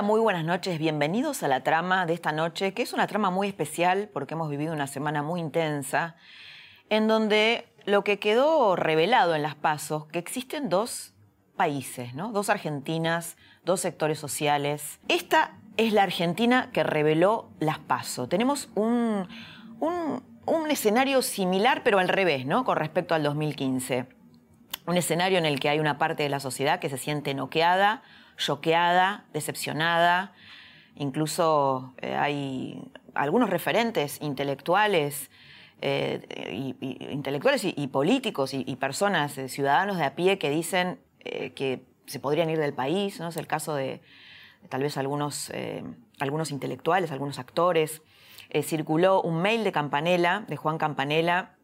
Hola, muy buenas noches. Bienvenidos a la trama de esta noche, que es una trama muy especial porque hemos vivido una semana muy intensa, en donde lo que quedó revelado en las pasos, que existen dos países, ¿no? dos Argentinas, dos sectores sociales. Esta es la Argentina que reveló las pasos. Tenemos un, un, un escenario similar, pero al revés, ¿no? con respecto al 2015. Un escenario en el que hay una parte de la sociedad que se siente noqueada, choqueada, decepcionada. Incluso eh, hay algunos referentes intelectuales, eh, y, intelectuales y, políticos y, personas, eh, ciudadanos de a pie que dicen que se podrían ir del país. ¿no? Es el caso de, tal vez algunos, algunos intelectuales, algunos actores. circuló un mail de Campanella, de Juan Campanella,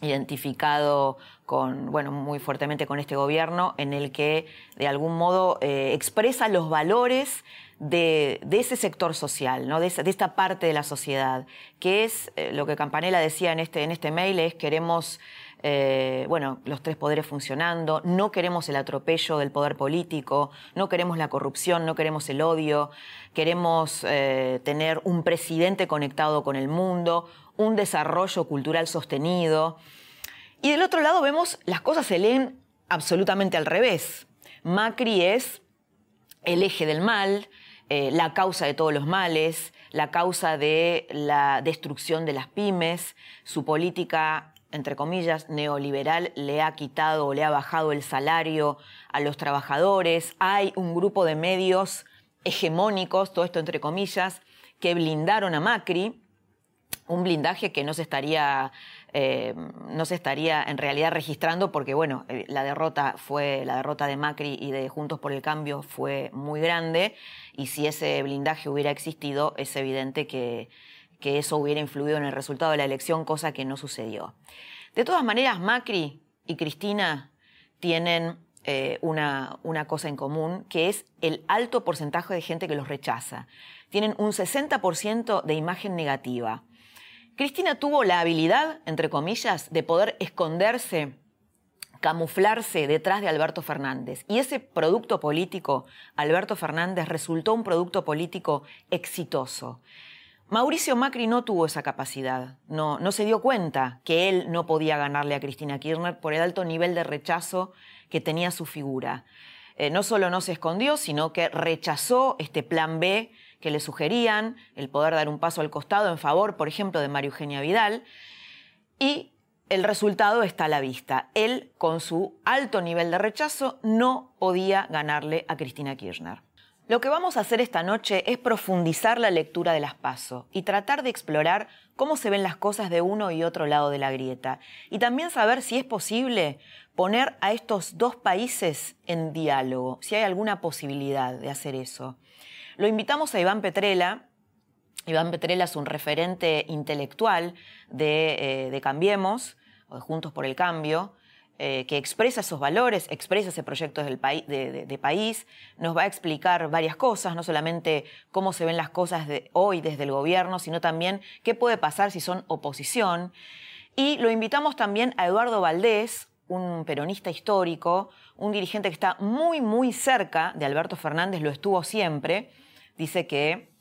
identificado con, bueno, muy fuertemente con este gobierno, en el que de algún modo eh, expresa los valores de, ese sector social, ¿no? de, esta parte de la sociedad, que es eh, lo que Campanella decía en este, en este mail, es queremos eh, bueno, los tres poderes funcionando, no queremos el atropello del poder político, no queremos la corrupción, no queremos el odio, queremos tener un presidente conectado con el mundo, un desarrollo cultural sostenido. Y del otro lado vemos las cosas se leen absolutamente al revés. Macri es el eje del mal, eh, la causa de todos los males, la causa de la destrucción de las pymes, su política, entre comillas, neoliberal le ha quitado o le ha bajado el salario a los trabajadores, hay un grupo de medios hegemónicos, todo esto entre comillas, que blindaron a Macri un blindaje que no se estaría eh, no se estaría en realidad registrando porque bueno eh, la derrota fue la derrota de Macri y de Juntos por el Cambio fue muy grande y si ese blindaje hubiera existido es evidente que, que eso hubiera influido en el resultado de la elección cosa que no sucedió de todas maneras Macri y Cristina tienen eh, una, una cosa en común que es el alto porcentaje de gente que los rechaza tienen un 60% de imagen negativa Cristina tuvo la habilidad, entre comillas, de poder esconderse, camuflarse detrás de Alberto Fernández. Y ese producto político, Alberto Fernández, resultó un producto político exitoso. Mauricio Macri no tuvo esa capacidad, no, se dio cuenta que él no podía ganarle a Cristina Kirchner por el alto nivel de rechazo que tenía su figura. Eh, no solo no se escondió, sino que rechazó este plan B que le sugerían, el poder dar un paso al costado en favor, por ejemplo, de María Eugenia Vidal, y el resultado está a la vista. Él, con su alto nivel de rechazo, no podía ganarle a Cristina Kirchner. Lo que vamos a hacer esta noche es profundizar la lectura de las PASO y tratar de explorar cómo se ven las cosas de uno y otro lado de la grieta. Y también saber si es posible poner a estos dos países en diálogo, si hay alguna posibilidad de hacer eso. Lo invitamos a Iván Petrela. Iván Petrela es un referente intelectual de, eh, Cambiemos, o de Juntos por el Cambio, eh, que expresa esos valores, expresa ese proyecto del de, país, nos va a explicar varias cosas, no solamente cómo se ven las cosas de hoy desde el gobierno, sino también qué puede pasar si son oposición. Y lo invitamos también a Eduardo Valdés, un peronista histórico, un dirigente que está muy, muy cerca de Alberto Fernández, lo estuvo siempre, dice que,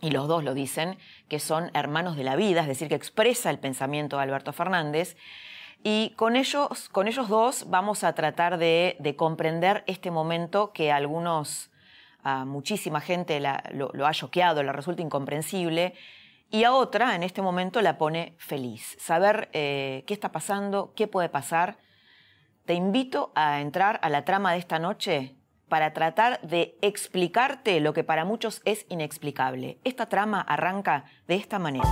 y los dos lo dicen, que son hermanos de la vida, es decir, que expresa el pensamiento de Alberto Fernández. Y con ellos, con ellos dos vamos a tratar de, comprender este momento que a algunos, a muchísima gente lo, ha choqueado, la resulta incomprensible, y a otra en este momento la pone feliz. Saber eh, qué está pasando, qué puede pasar. Te invito a entrar a la trama de esta noche para tratar de explicarte lo que para muchos es inexplicable. Esta trama arranca de esta manera.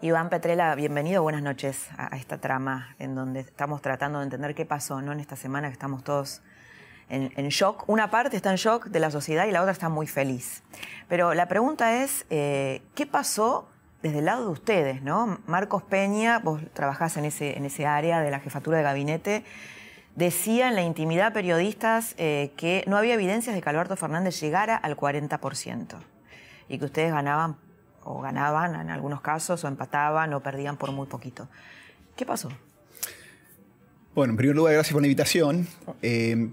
Iván Petrela, bienvenido, buenas noches a, esta trama en donde estamos tratando de entender qué pasó ¿no? en esta semana que estamos todos en, shock. Una parte está en shock de la sociedad y la otra está muy feliz. Pero la pregunta es, eh, ¿qué pasó desde el lado de ustedes? ¿no? Marcos Peña, vos trabajás en ese, en ese área de la jefatura de gabinete, decía en la intimidad periodistas eh, que no había evidencias de que Alberto Fernández llegara al 40% y que ustedes ganaban o ganaban en algunos casos o empataban o perdían por muy poquito. ¿Qué pasó? Bueno, en primer lugar, gracias por la invitación. Eh,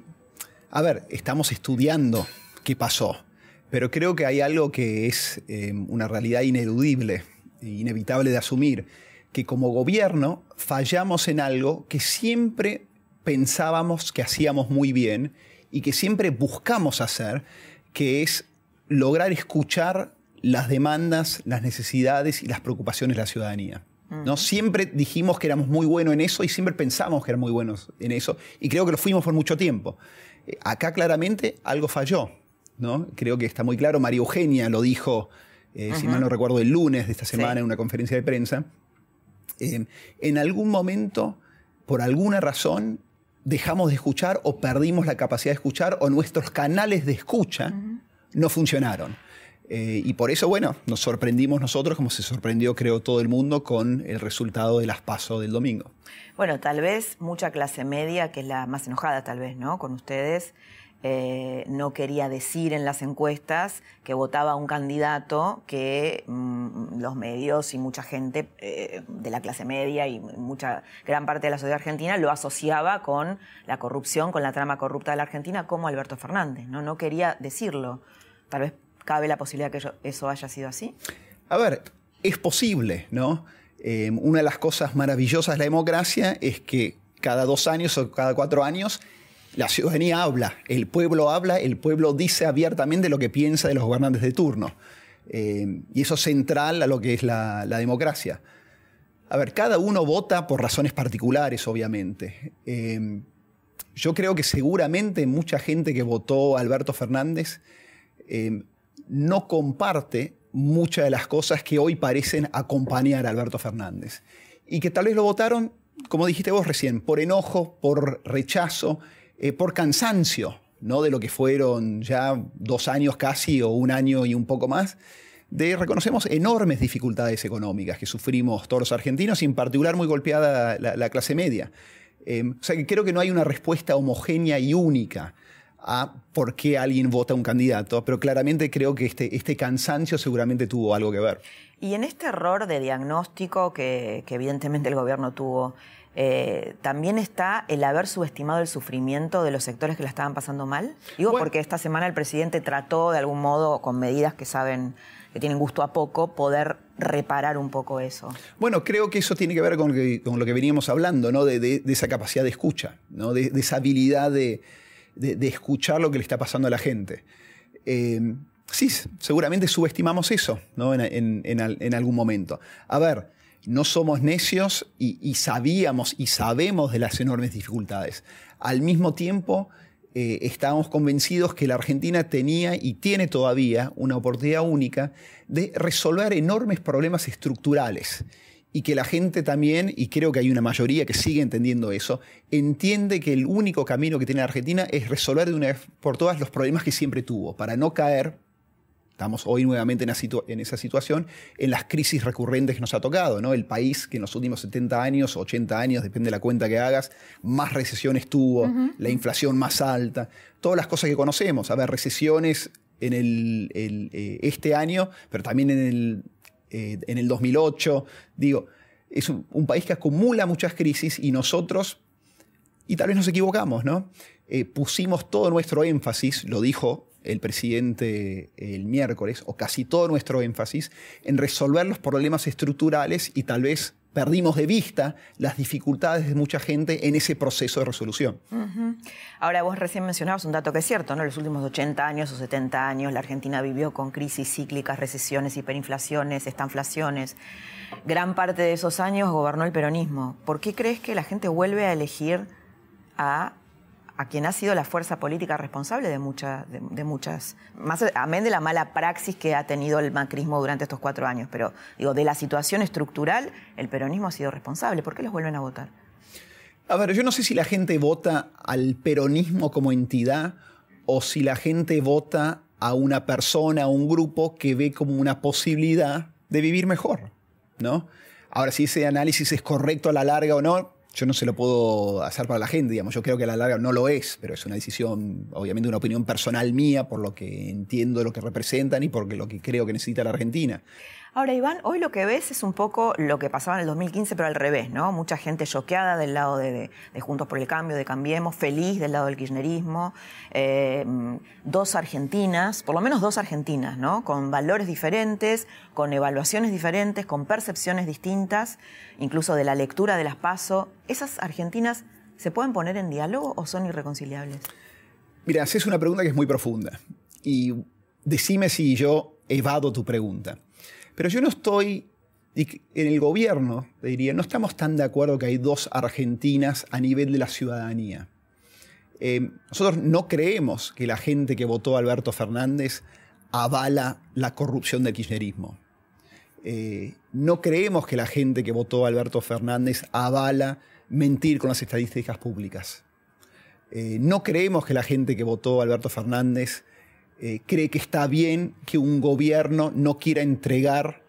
a ver, estamos estudiando qué pasó, pero creo que hay algo que es eh, una realidad ineludible, e inevitable de asumir, que como gobierno fallamos en algo que siempre pensábamos que hacíamos muy bien y que siempre buscamos hacer, que es lograr escuchar las demandas, las necesidades y las preocupaciones de la ciudadanía. ¿no? Siempre dijimos que éramos muy buenos en eso y siempre pensamos que éramos muy buenos en eso y creo que lo fuimos por mucho tiempo. Eh, acá claramente algo falló. ¿no? Creo que está muy claro. María Eugenia lo dijo, eh, si mal no recuerdo, el lunes de esta semana en una conferencia de prensa. Eh, en algún momento, por alguna razón, dejamos de escuchar o perdimos la capacidad de escuchar o nuestros canales de escucha no funcionaron. Y por eso, bueno, nos sorprendimos nosotros, como se sorprendió, creo, todo el mundo con el resultado de las PASO del domingo. Bueno, tal vez mucha clase media, que es la más enojada tal vez, ¿no? Con ustedes, eh, no quería decir en las encuestas que votaba un candidato que mm, los medios y mucha gente eh, de la clase media y mucha gran parte de la sociedad argentina lo asociaba con la corrupción, con la trama corrupta de la Argentina, como Alberto Fernández. No, no quería decirlo. Tal vez cabe la posibilidad que eso haya sido así. A ver, es posible, ¿no? Eh, una de las cosas maravillosas de la democracia es que cada dos años o cada cuatro años la ciudadanía habla, el pueblo habla, el pueblo dice abiertamente lo que piensa de los gobernantes de turno. Eh, y eso es central a lo que es la, democracia. A ver, cada uno vota por razones particulares, obviamente. Eh, yo creo que seguramente mucha gente que votó a Alberto Fernández no comparte muchas de las cosas que hoy parecen acompañar a Alberto Fernández. Y que tal vez lo votaron, como dijiste vos recién, por enojo, por rechazo, eh, por cansancio, ¿no? De lo que fueron ya dos años casi o un año y un poco más de, reconocemos, enormes dificultades económicas que sufrimos todos los argentinos y en particular muy golpeada la, clase media. Eh, o sea que creo que no hay una respuesta homogénea y única a por qué alguien vota a un candidato, pero claramente creo que este, este cansancio seguramente tuvo algo que ver. Y en este error de diagnóstico que, evidentemente el gobierno tuvo, eh, ¿también está el haber subestimado el sufrimiento de los sectores que la estaban pasando mal? Digo, porque esta semana el presidente trató de algún modo, con medidas que saben que tienen gusto a poco, poder reparar un poco eso. Bueno, creo que eso tiene que ver con, lo que veníamos hablando, ¿no? de, esa capacidad de escucha, ¿no? de esa habilidad de de, escuchar lo que le está pasando a la gente. Eh, sí, seguramente subestimamos eso ¿no? en, algún momento. A ver, no somos necios y, sabíamos y sabemos de las enormes dificultades. Al mismo tiempo, eh, estábamos convencidos que la Argentina tenía y tiene todavía una oportunidad única de resolver enormes problemas estructurales y que la gente también, y creo que hay una mayoría que sigue entendiendo eso, entiende que el único camino que tiene la Argentina es resolver de una vez por todas los problemas que siempre tuvo, para no caer, estamos hoy nuevamente en, esa situación, en las crisis recurrentes que nos ha tocado, ¿no? El país que en los últimos 70 años, 80 años, depende de la cuenta que hagas, más recesiones tuvo, la inflación más alta, todas las cosas que conocemos, a ver, recesiones en el, eh, este año, pero también en el eh, en el 2008. Digo, es un, país que acumula muchas crisis y nosotros, y tal vez nos equivocamos, ¿no? Eh, pusimos todo nuestro énfasis, lo dijo el presidente el miércoles, o casi todo nuestro énfasis, en resolver los problemas estructurales y tal vez perdimos de vista las dificultades de mucha gente en ese proceso de resolución. Ahora, vos recién mencionabas un dato que es cierto, ¿no? En los últimos 80 años o 70 años la Argentina vivió con crisis cíclicas, recesiones, hiperinflaciones, estanflaciones. Gran parte de esos años gobernó el peronismo. ¿Por qué crees que la gente vuelve a elegir a a quien ha sido la fuerza política responsable de, muchas, de, muchas, más amén de la mala praxis que ha tenido el macrismo durante estos cuatro años, pero digo, de la situación estructural, el peronismo ha sido responsable. ¿Por qué los vuelven a votar? A ver, yo no sé si la gente vota al peronismo como entidad o si la gente vota a una persona, a un grupo que ve como una posibilidad de vivir mejor, ¿no? Ahora, si ese análisis es correcto a la larga o no, yo no se lo puedo hacer para la gente, digamos. Yo creo que a la larga no lo es, pero es una decisión, obviamente, una opinión personal mía por lo que entiendo lo que representan y por lo que creo que necesita la Argentina. Ahora, Iván, hoy lo que ves es un poco lo que pasaba en el 2015, pero al revés, ¿no? Mucha gente choqueada del lado de, Juntos por el Cambio, de Cambiemos, feliz del lado del kirchnerismo. Eh, dos argentinas, por lo menos dos argentinas, ¿no? Con valores diferentes, con evaluaciones diferentes, con percepciones distintas, incluso de la lectura de las PASO. ¿Esas argentinas se pueden poner en diálogo o son irreconciliables? Mira, haces una pregunta que es muy profunda. Y decime si yo evado tu pregunta. Pero yo no estoy, en el gobierno, diría, no estamos tan de acuerdo que hay dos Argentinas a nivel de la ciudadanía. Eh, nosotros no creemos que la gente que votó a Alberto Fernández avala la corrupción del kirchnerismo. Eh, no creemos que la gente que votó a Alberto Fernández avala mentir con las estadísticas públicas. Eh, no creemos que la gente que votó a Alberto Fernández eh, cree que está bien que un gobierno no quiera entregar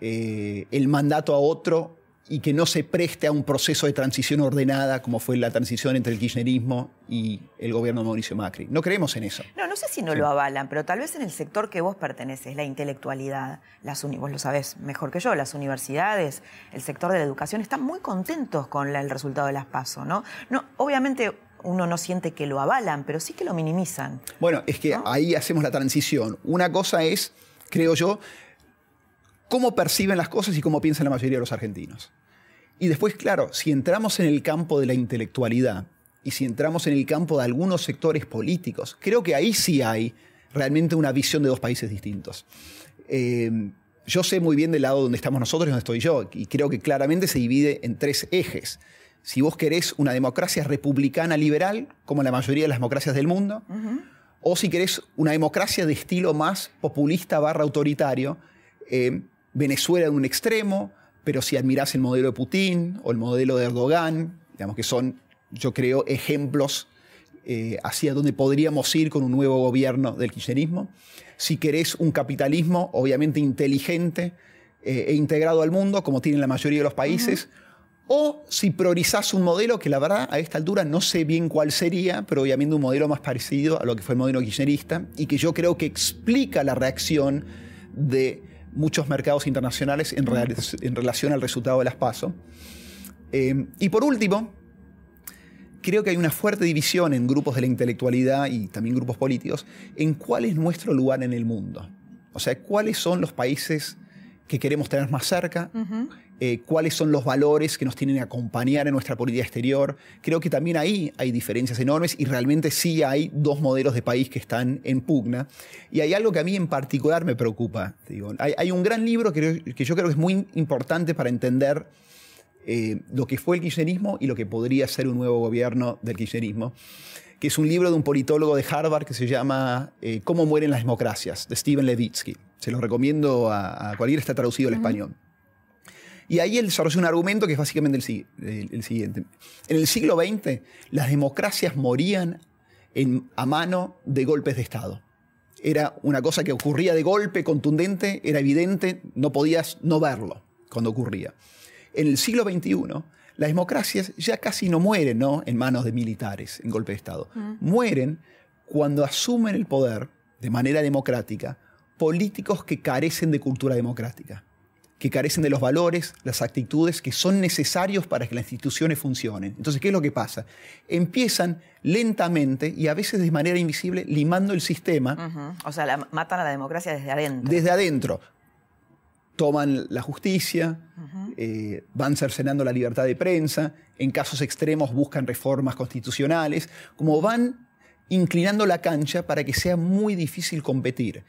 eh, el mandato a otro y que no se preste a un proceso de transición ordenada como fue la transición entre el kirchnerismo y el gobierno de Mauricio Macri. No creemos en eso. No, no sé si no lo avalan, pero tal vez en el sector que vos perteneces, la intelectualidad, las vos lo sabés mejor que yo, las universidades, el sector de la educación, están muy contentos con el resultado de las PASO, ¿no? no obviamente uno no siente que lo avalan, pero sí que lo minimizan. Bueno, es que ahí hacemos la transición. Una cosa es, creo yo, cómo perciben las cosas y cómo piensan la mayoría de los argentinos. Y después, claro, si entramos en el campo de la intelectualidad y si entramos en el campo de algunos sectores políticos, creo que ahí sí hay realmente una visión de dos países distintos. Eh, yo sé muy bien del lado donde estamos nosotros y donde estoy yo, y creo que claramente se divide en tres ejes si vos querés una democracia republicana liberal, como la mayoría de las democracias del mundo, o si querés una democracia de estilo más populista barra autoritario, eh, Venezuela en un extremo, pero si admirás el modelo de Putin o el modelo de Erdogan, digamos que son, yo creo, ejemplos eh, hacia donde podríamos ir con un nuevo gobierno del kirchnerismo. Si querés un capitalismo, obviamente inteligente eh, e integrado al mundo, como tienen la mayoría de los países, o si priorizás un modelo que la verdad a esta altura no sé bien cuál sería, pero obviamente un modelo más parecido a lo que fue el modelo kirchnerista y que yo creo que explica la reacción de muchos mercados internacionales en, relación al resultado de las PASO. Eh, y por último, creo que hay una fuerte división en grupos de la intelectualidad y también grupos políticos en cuál es nuestro lugar en el mundo. O sea, cuáles son los países que queremos tener más cerca, eh, cuáles son los valores que nos tienen que acompañar en nuestra política exterior. Creo que también ahí hay diferencias enormes y realmente sí hay dos modelos de país que están en pugna. Y hay algo que a mí en particular me preocupa. Digo, hay, un gran libro que, yo creo que es muy importante para entender eh, lo que fue el kirchnerismo y lo que podría ser un nuevo gobierno del kirchnerismo que es un libro de un politólogo de Harvard que se llama eh, Cómo mueren las democracias, de Steven Levitsky. Se lo recomiendo a, a cualquiera, está traducido al español. Y ahí él desarrolló un argumento que es básicamente el, siguiente. En el siglo XX, las democracias morían a mano de golpes de Estado. Era una cosa que ocurría de golpe, contundente, era evidente, no podías no verlo cuando ocurría. En el siglo XXI, las democracias ya casi no mueren ¿no? en manos de militares, en golpe de Estado. Mm. Mueren cuando asumen el poder de manera democrática políticos que carecen de cultura democrática que carecen de los valores, las actitudes que son necesarios para que las instituciones funcionen. Entonces, ¿qué es lo que pasa? Empiezan lentamente y a veces de manera invisible limando el sistema. O sea, matan a la democracia desde adentro. Desde adentro. Toman la justicia, eh, van cercenando la libertad de prensa, en casos extremos buscan reformas constitucionales, como van inclinando la cancha para que sea muy difícil competir.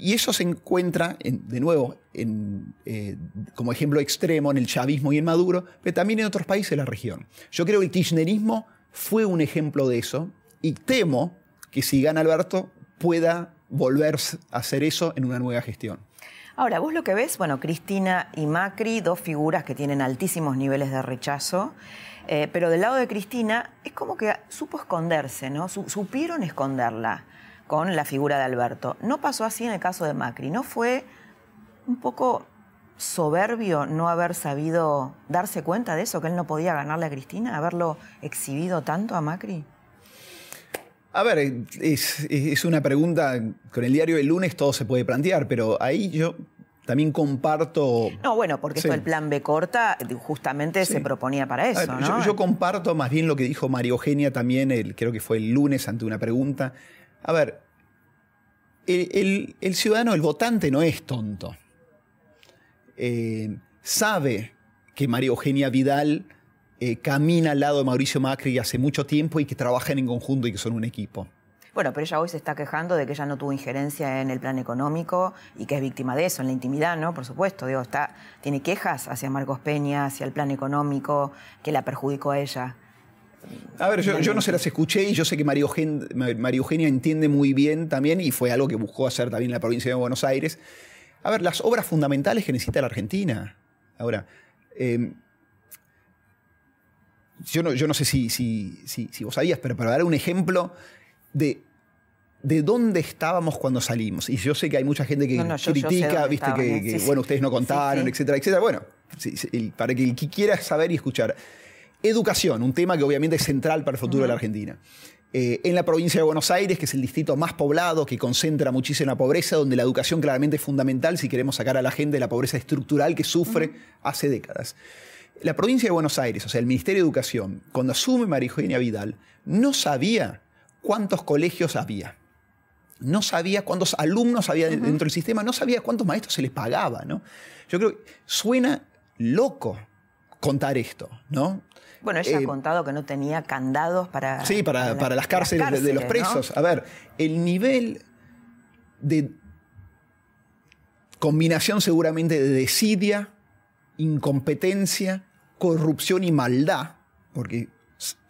Y eso se encuentra, de nuevo, eh, como ejemplo extremo en el chavismo y en Maduro, pero también en otros países de la región. Yo creo que el kirchnerismo fue un ejemplo de eso y temo que si gana Alberto pueda volver a hacer eso en una nueva gestión. Ahora, vos lo que ves, bueno, Cristina y Macri, dos figuras que tienen altísimos niveles de rechazo, eh, pero del lado de Cristina es como que supo esconderse, ¿no? supieron esconderla con la figura de Alberto. No pasó así en el caso de Macri, ¿no fue un poco soberbio no haber sabido darse cuenta de eso, que él no podía ganarle a Cristina, haberlo exhibido tanto a Macri? A ver, es, una pregunta, con el diario del lunes todo se puede plantear, pero ahí yo también comparto... No, bueno, porque esto del plan B corta justamente se proponía para eso, ¿no? Yo, comparto más bien lo que dijo María Eugenia también, el, creo que fue el lunes ante una pregunta. A ver, el, ciudadano, el votante no es tonto. Eh, sabe que María Eugenia Vidal eh, camina al lado de Mauricio Macri hace mucho tiempo y que trabajan en conjunto y que son un equipo. Bueno, pero ella hoy se está quejando de que ella no tuvo injerencia en el plan económico y que es víctima de eso, en la intimidad, ¿no? Por supuesto, digo, está, tiene quejas hacia Marcos Peña, hacia el plan económico, que la perjudicó a ella. A ver, yo, no se las escuché y yo sé que María Eugenia, entiende muy bien también, y fue algo que buscó hacer también la provincia de Buenos Aires. A ver, las obras fundamentales que necesita la Argentina. Ahora, eh, yo no, yo no sé si, si, si, vos sabías, pero para dar un ejemplo de, de dónde estábamos cuando salimos. Y yo sé que hay mucha gente que critica, viste, que, bueno, ustedes no contaron, etcétera, etcétera. Bueno, para que el que quiera saber y escuchar. Educación, un tema que obviamente es central para el futuro de la Argentina. Eh, en la provincia de Buenos Aires, que es el distrito más poblado, que concentra muchísima pobreza, donde la educación claramente es fundamental si queremos sacar a la gente de la pobreza estructural que sufre hace décadas. La provincia de Buenos Aires, o sea, el Ministerio de Educación, cuando asume María Eugenia Vidal, no sabía cuántos colegios había. No sabía cuántos alumnos había dentro del sistema, no sabía cuántos maestros se les pagaba, ¿no? Yo creo que suena loco contar esto, ¿no? Bueno, ella ha eh, contado que no tenía candados para... Sí, para, las, cárceles de, los presos. A ver, el nivel de combinación seguramente de desidia, incompetencia, corrupción y maldad, porque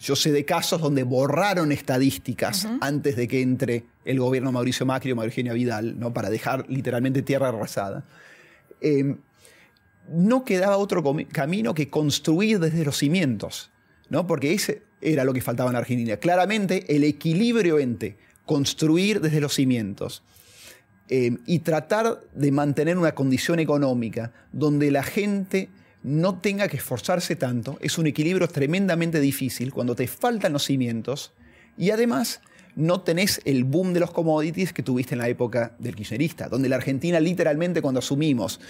yo sé de casos donde borraron estadísticas antes de que entre el gobierno Mauricio Macri o María Vidal, ¿no? para dejar literalmente tierra arrasada. Em, no quedaba otro camino que construir desde los cimientos, ¿no? porque ese era lo que faltaba en Argentina. Claramente el equilibrio entre construir desde los cimientos em, y tratar de mantener una condición económica donde la gente no tenga que esforzarse tanto. Es un equilibrio tremendamente difícil cuando te faltan los cimientos y además no tenés el boom de los commodities que tuviste en la época del kirchnerista, donde la Argentina literalmente cuando asumimos,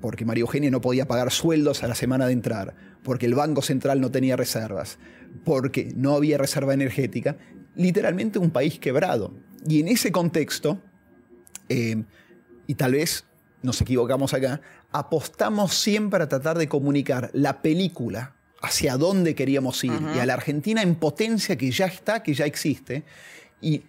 porque María Eugenia no podía pagar sueldos a la semana de entrar, porque el Banco Central no tenía reservas, porque no había reserva energética, literalmente un país quebrado. Y en ese contexto, eh, y tal vez nos equivocamos acá, apostamos siempre a tratar de comunicar la película hacia dónde queríamos ir y a la Argentina en potencia que ya está, que ya existe, y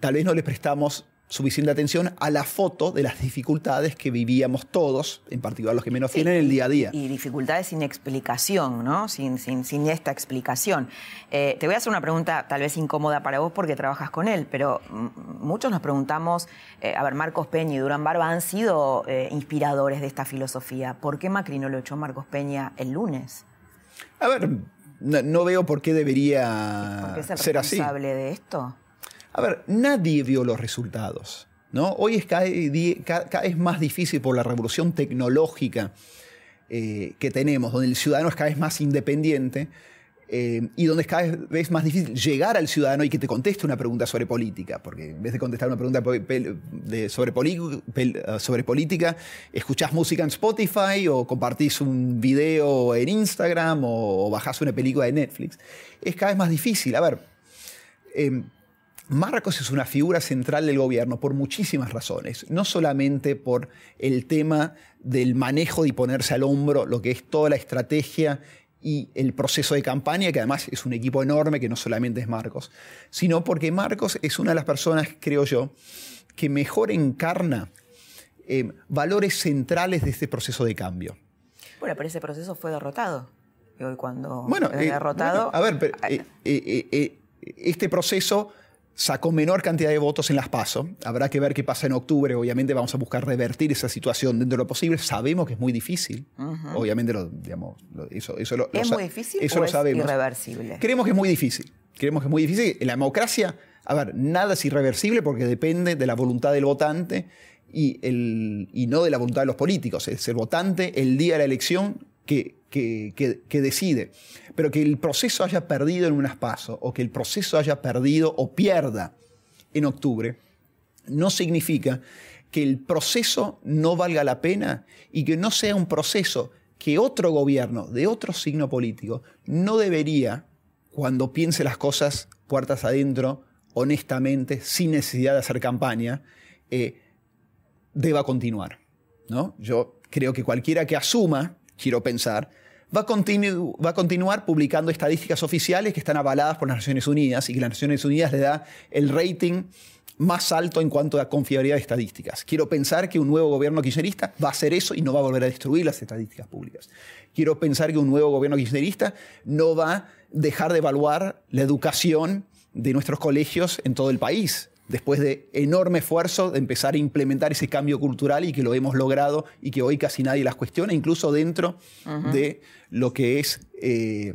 tal vez no le prestamos suficiente atención a la foto de las dificultades que vivíamos todos, en particular los que menos tienen, el día a día. Y, dificultades sin explicación, ¿no? Sin, sin, esta explicación. Eh, te voy a hacer una pregunta tal vez incómoda para vos porque trabajas con él, pero muchos nos preguntamos, eh, a ver, Marcos Peña y Durán Barba han sido eh, inspiradores de esta filosofía. ¿Por qué Macri no lo echó Marcos Peña el lunes? A ver, no, veo por qué debería ser, ser así. responsable de esto? A ver, nadie vio los resultados. ¿no? Hoy es cada, vez más difícil por la revolución tecnológica eh, que tenemos, donde el ciudadano es cada vez más independiente eh, y donde es cada vez más difícil llegar al ciudadano y que te conteste una pregunta sobre política, porque en vez de contestar una pregunta sobre, sobre política, escuchás música en Spotify o compartís un video en Instagram o, bajás una película de Netflix. Es cada vez más difícil. A ver, eh, Marcos es una figura central del gobierno por muchísimas razones, no solamente por el tema del manejo y ponerse al hombro lo que es toda la estrategia y el proceso de campaña, que además es un equipo enorme que no solamente es Marcos, sino porque Marcos es una de las personas, creo yo, que mejor encarna eh, valores centrales de este proceso de cambio. Bueno, pero ese proceso fue derrotado. Y hoy cuando bueno, eh, derrotado... a ver, eh, este proceso sacó menor cantidad de votos en las PASO. Habrá que ver qué pasa en octubre. Obviamente vamos a buscar revertir esa situación dentro de lo posible. Sabemos que es muy difícil. Obviamente, lo, digamos, eso, eso lo, ¿Es lo, muy difícil eso o lo es sabemos. irreversible? Creemos que es muy difícil. Creemos que es muy difícil. En la democracia, a ver, nada es irreversible porque depende de la voluntad del votante y, el, y no de la voluntad de los políticos. Es el votante el día de la elección que, decide. Pero que el proceso haya perdido en unas pasos o que el proceso haya perdido o pierda en octubre, no significa que el proceso no valga la pena y que no sea un proceso que otro gobierno de otro signo político no debería, cuando piense las cosas puertas adentro, honestamente, sin necesidad de hacer campaña, eh, deba continuar. ¿no? Yo creo que cualquiera que asuma, quiero pensar, va a, continu- va a continuar publicando estadísticas oficiales que están avaladas por las Naciones Unidas y que las Naciones Unidas le da el rating más alto en cuanto a confiabilidad de estadísticas. Quiero pensar que un nuevo gobierno kirchnerista va a hacer eso y no va a volver a destruir las estadísticas públicas. Quiero pensar que un nuevo gobierno kirchnerista no va a dejar de evaluar la educación de nuestros colegios en todo el país, después de enorme esfuerzo de empezar a implementar ese cambio cultural y que lo hemos logrado y que hoy casi nadie las cuestiona, incluso dentro de lo que es eh,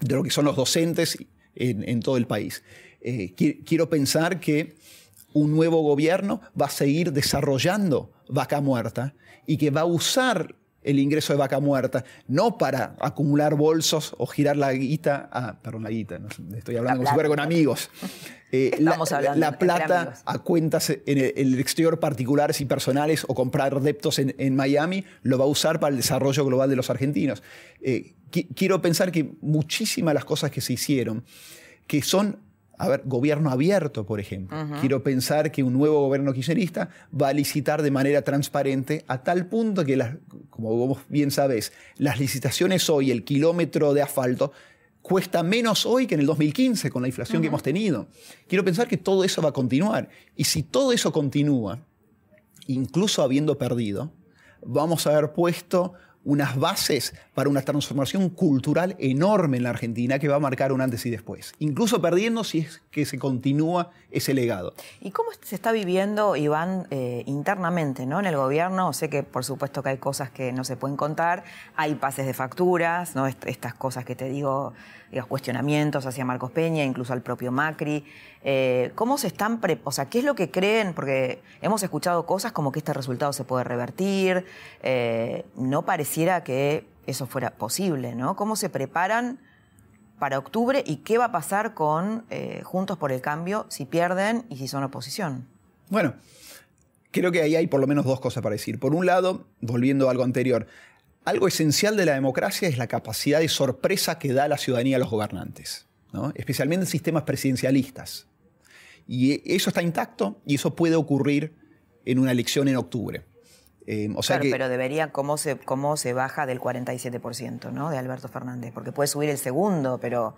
de lo que son los docentes en, en todo el país. Eh, qui- quiero pensar que un nuevo gobierno va a seguir desarrollando vaca muerta y que va a usar el ingreso de vaca muerta, no para acumular bolsos o girar la guita, ah, perdón, la guita, no estoy hablando como si fuera con amigos. Eh, la, hablando la plata a cuentas en el, en el exterior particulares y personales o comprar deptos en, en Miami, lo va a usar para el desarrollo global de los argentinos. Eh, qui- quiero pensar que muchísimas de las cosas que se hicieron, que son, a ver, gobierno abierto, por ejemplo. Quiero pensar que un nuevo gobierno kirchnerista va a licitar de manera transparente a tal punto que, las- como vos bien sabés, las licitaciones hoy, el kilómetro de asfalto, cuesta menos hoy que en el 2015 con la inflación que hemos tenido. Quiero pensar que todo eso va a continuar. Y si todo eso continúa, incluso habiendo perdido, vamos a haber puesto unas bases para una transformación cultural enorme en la Argentina que va a marcar un antes y después. Incluso perdiendo si es que se continúa ese legado. ¿Y cómo se está viviendo, Iván, eh, internamente ¿no? en el gobierno? Sé que por supuesto que hay cosas que no se pueden contar, hay pases de facturas, ¿no? Est- estas cosas que te digo, digamos, cuestionamientos hacia Marcos Peña, incluso al propio Macri. Eh, ¿Cómo se están, pre- o sea, qué es lo que creen? Porque hemos escuchado cosas como que este resultado se puede revertir, eh, no pareciera que eso fuera posible, ¿no? ¿Cómo se preparan? para octubre y qué va a pasar con eh, Juntos por el Cambio si pierden y si son oposición. Bueno, creo que ahí hay por lo menos dos cosas para decir. Por un lado, volviendo a algo anterior, algo esencial de la democracia es la capacidad de sorpresa que da la ciudadanía a los gobernantes, ¿no? especialmente en sistemas presidencialistas. Y eso está intacto y eso puede ocurrir en una elección en octubre. Eh, o sea Claro, que, pero debería, ¿cómo se, cómo se baja del 47% ¿no? de Alberto Fernández? Porque puede subir el segundo, pero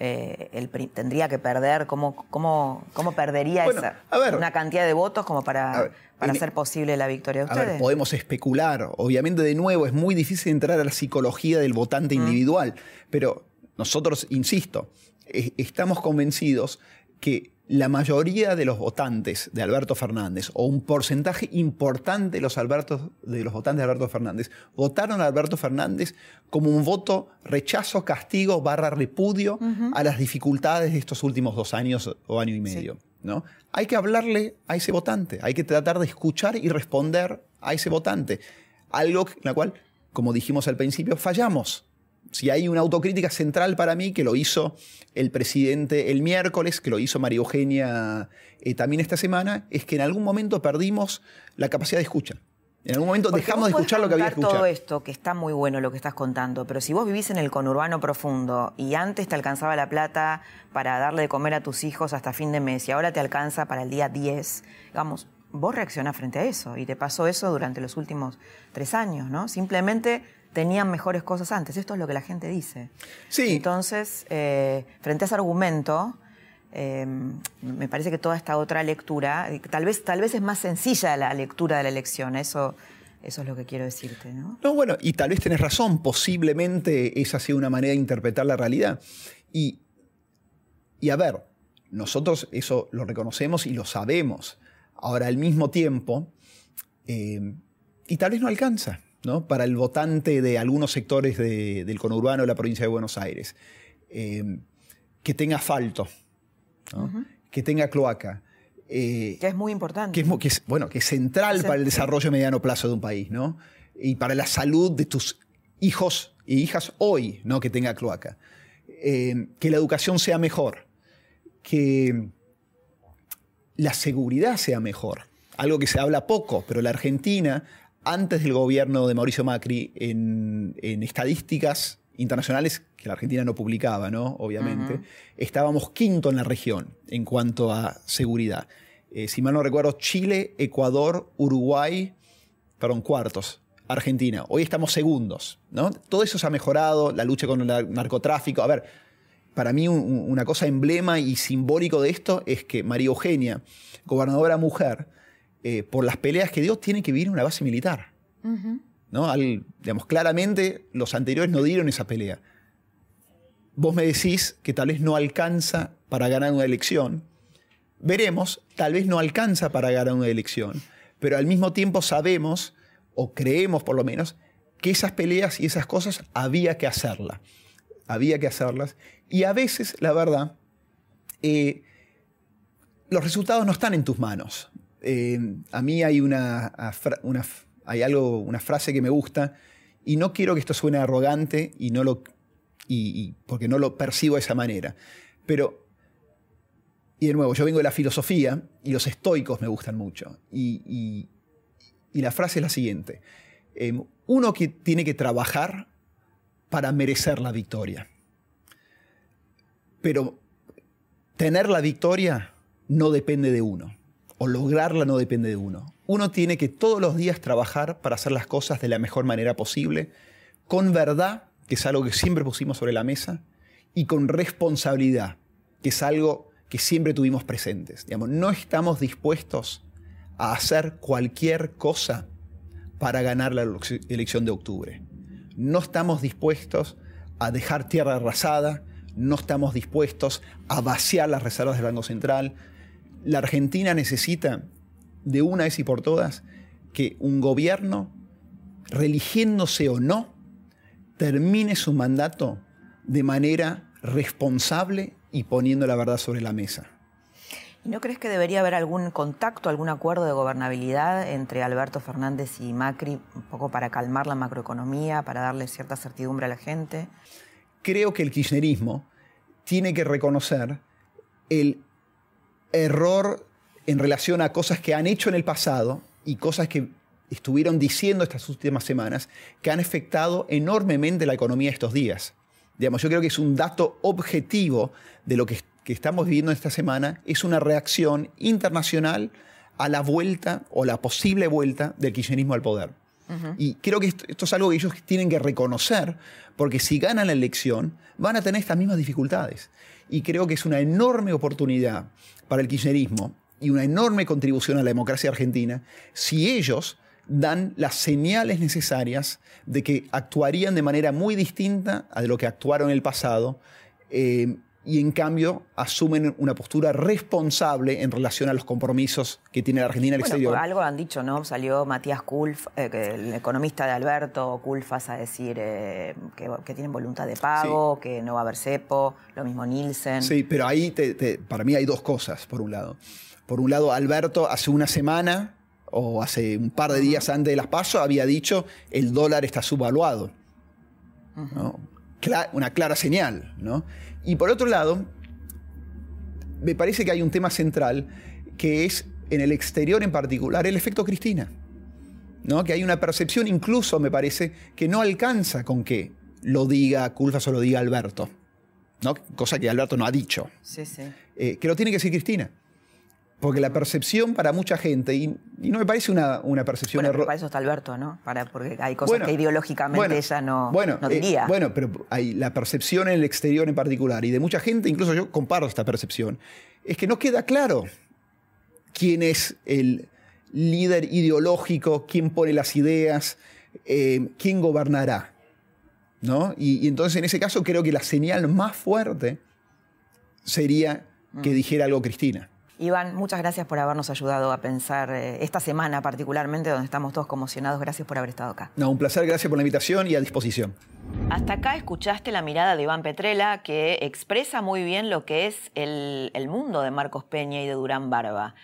eh, el pri- tendría que perder, ¿cómo, cómo, cómo perdería Bueno, esa, a ver. una cantidad de votos como para, ver, para en- hacer posible la victoria de A ver, ustedes? podemos especular. Obviamente, de nuevo, es muy difícil entrar a la psicología del votante individual. Pero nosotros, insisto, estamos convencidos que la mayoría de los votantes de Alberto Fernández, o un porcentaje importante de los, Albertos- de los votantes de Alberto Fernández, votaron a Alberto Fernández como un voto rechazo, castigo, barra repudio a las dificultades de estos últimos dos años o año y medio. ¿no? Hay que hablarle a ese votante, hay que tratar de escuchar y responder a ese votante. Algo en la cual, como dijimos al principio, fallamos. Si hay una autocrítica central para mí, que lo hizo el presidente el miércoles, que lo hizo María Eugenia eh, también esta semana, es que en algún momento perdimos la capacidad de escucha. En algún momento Porque dejamos de escuchar lo que había contar todo esto, que está muy bueno lo que estás contando, pero si vos vivís en el conurbano profundo y antes te alcanzaba la plata para darle de comer a tus hijos hasta fin de mes y ahora te alcanza para el día 10, digamos, vos reaccionás frente a eso y te pasó eso durante los últimos tres años, ¿no? Simplemente tenían mejores cosas antes, esto es lo que la gente dice. Sí. Entonces, eh, frente a ese argumento, eh, me parece que toda esta otra lectura, eh, tal vez, tal vez es más sencilla la lectura de la elección, eso, eso es lo que quiero decirte, ¿no? No, bueno, y tal vez tenés razón, posiblemente esa sea una manera de interpretar la realidad. Y, y a ver, Nosotros eso lo reconocemos y lo sabemos. Ahora, al mismo tiempo, eh, y tal vez no alcanza ¿no? para el votante de algunos sectores del conurbano de la provincia de Buenos Aires, eh, que tenga asfalto, que tenga cloaca. Eh, que es muy importante. Que es, bueno, que es central para el desarrollo a mediano plazo de un país, ¿no? Y para la salud de tus hijos e hijas hoy, ¿no? Que tenga cloaca. que la educación sea mejor. Que la seguridad sea mejor. Algo que se habla poco, pero la Argentina, antes del gobierno de Mauricio Macri, en, estadísticas internacionales que la Argentina no publicaba, ¿no? Obviamente, estábamos quinto en la región en cuanto a seguridad. Eh, si mal no recuerdo, Chile, Ecuador, Uruguay, perdón, cuartos. Argentina. Hoy estamos segundos, ¿no? Todo eso se ha mejorado, la lucha con el narcotráfico. A ver, para mí una cosa emblema y simbólico de esto es que María Eugenia, gobernadora mujer, eh, por las peleas que dio, tiene que vivir en una base militar. ¿no? digamos, claramente los anteriores no dieron esa pelea. Vos me decís que tal vez no alcanza para ganar una elección. Veremos, tal vez no alcanza para ganar una elección, pero al mismo tiempo sabemos, o creemos por lo menos, que esas peleas y esas cosas había que hacerlas. Había que hacerlas. Y a veces, la verdad, eh, los resultados no están en tus manos. Eh, a mí hay una, hay algo, una frase que me gusta, y no quiero que esto suene arrogante y no lo, y, porque no lo percibo de esa manera. Pero, y de nuevo, yo vengo de la filosofía y los estoicos me gustan mucho. Y, la frase es la siguiente. Eh, uno que tiene que trabajar para merecer la victoria. Pero tener la victoria no depende de uno, o lograrla no depende de uno. Uno tiene que todos los días trabajar para hacer las cosas de la mejor manera posible, con verdad, que es algo que siempre pusimos sobre la mesa, y con responsabilidad, que es algo que siempre tuvimos presentes. Digamos, no estamos dispuestos a hacer cualquier cosa para ganar la elección de octubre. No estamos dispuestos a dejar tierra arrasada, no estamos dispuestos a vaciar las reservas del Banco Central. La Argentina necesita, de una vez y por todas, que un gobierno, religiéndose o no, termine su mandato de manera responsable y poniendo la verdad sobre la mesa. ¿Y no crees que debería haber algún contacto, algún acuerdo de gobernabilidad entre Alberto Fernández y Macri, un poco para calmar la macroeconomía, para darle cierta certidumbre a la gente? creo que el kirchnerismo tiene que reconocer el error en relación a cosas que han hecho en el pasado y cosas que estuvieron diciendo estas últimas semanas que han afectado enormemente la economía estos días. Digamos, yo creo que es un dato objetivo de lo que, que estamos viviendo esta semana, es una reacción internacional a la vuelta o la posible vuelta del kirchnerismo al poder. Y creo que esto, es algo que ellos tienen que reconocer, porque si ganan la elección, van a tener estas mismas dificultades. Y creo que es una enorme oportunidad para el kirchnerismo y una enorme contribución a la democracia argentina si ellos dan las señales necesarias de que actuarían de manera muy distinta a de lo que actuaron en el pasado. Eh, y en cambio asumen una postura responsable en relación a los compromisos que tiene la Argentina en el exterior. Algo han dicho, ¿no? Salió Matías Kulf, eh, el economista de Alberto Kulfas, a decir eh, que, tienen voluntad de pago, que no va a haber cepo, lo mismo Nielsen. Sí, pero ahí para mí hay dos cosas, por un lado. Por un lado, Alberto hace una semana o hace un par de días antes de las pasos había dicho el dólar está subvaluado. Una clara señal, ¿no? Y por otro lado, me parece que hay un tema central que es en el exterior en particular el efecto Cristina. ¿no? Que hay una percepción incluso, me parece, que no alcanza con que lo diga Culfas o lo diga Alberto. ¿no? Cosa que Alberto no ha dicho. Sí, sí. Eh, que lo tiene que decir Cristina. Porque la percepción para mucha gente, y, no me parece una, una percepción bueno, Para eso está Alberto, ¿no? Para, porque hay cosas que ideológicamente ella no, no eh, diría. bueno, pero hay la percepción en el exterior en particular, y de mucha gente, incluso yo comparo esta percepción, es que no queda claro quién es el líder ideológico, quién pone las ideas, eh, quién gobernará. ¿no? y entonces en ese caso creo que la señal más fuerte sería que Mm. dijera algo Cristina. Iván, muchas gracias por habernos ayudado a pensar eh, esta semana particularmente, donde estamos todos conmocionados. Gracias por haber estado acá. No, un placer, gracias por la invitación y a disposición. Hasta acá escuchaste la mirada de Iván Petrella, que expresa muy bien lo que es el, el mundo de Marcos Peña y de Durán Barba.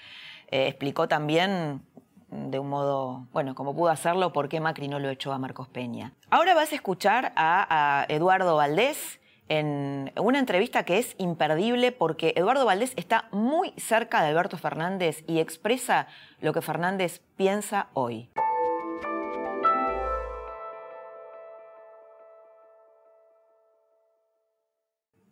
Eh, explicó también de un modo, bueno, como pudo hacerlo, por qué Macri no lo echó a Marcos Peña. Ahora vas a escuchar a, a Eduardo Valdés en una entrevista que es imperdible porque Eduardo Valdés está muy cerca de Alberto Fernández y expresa lo que Fernández piensa hoy.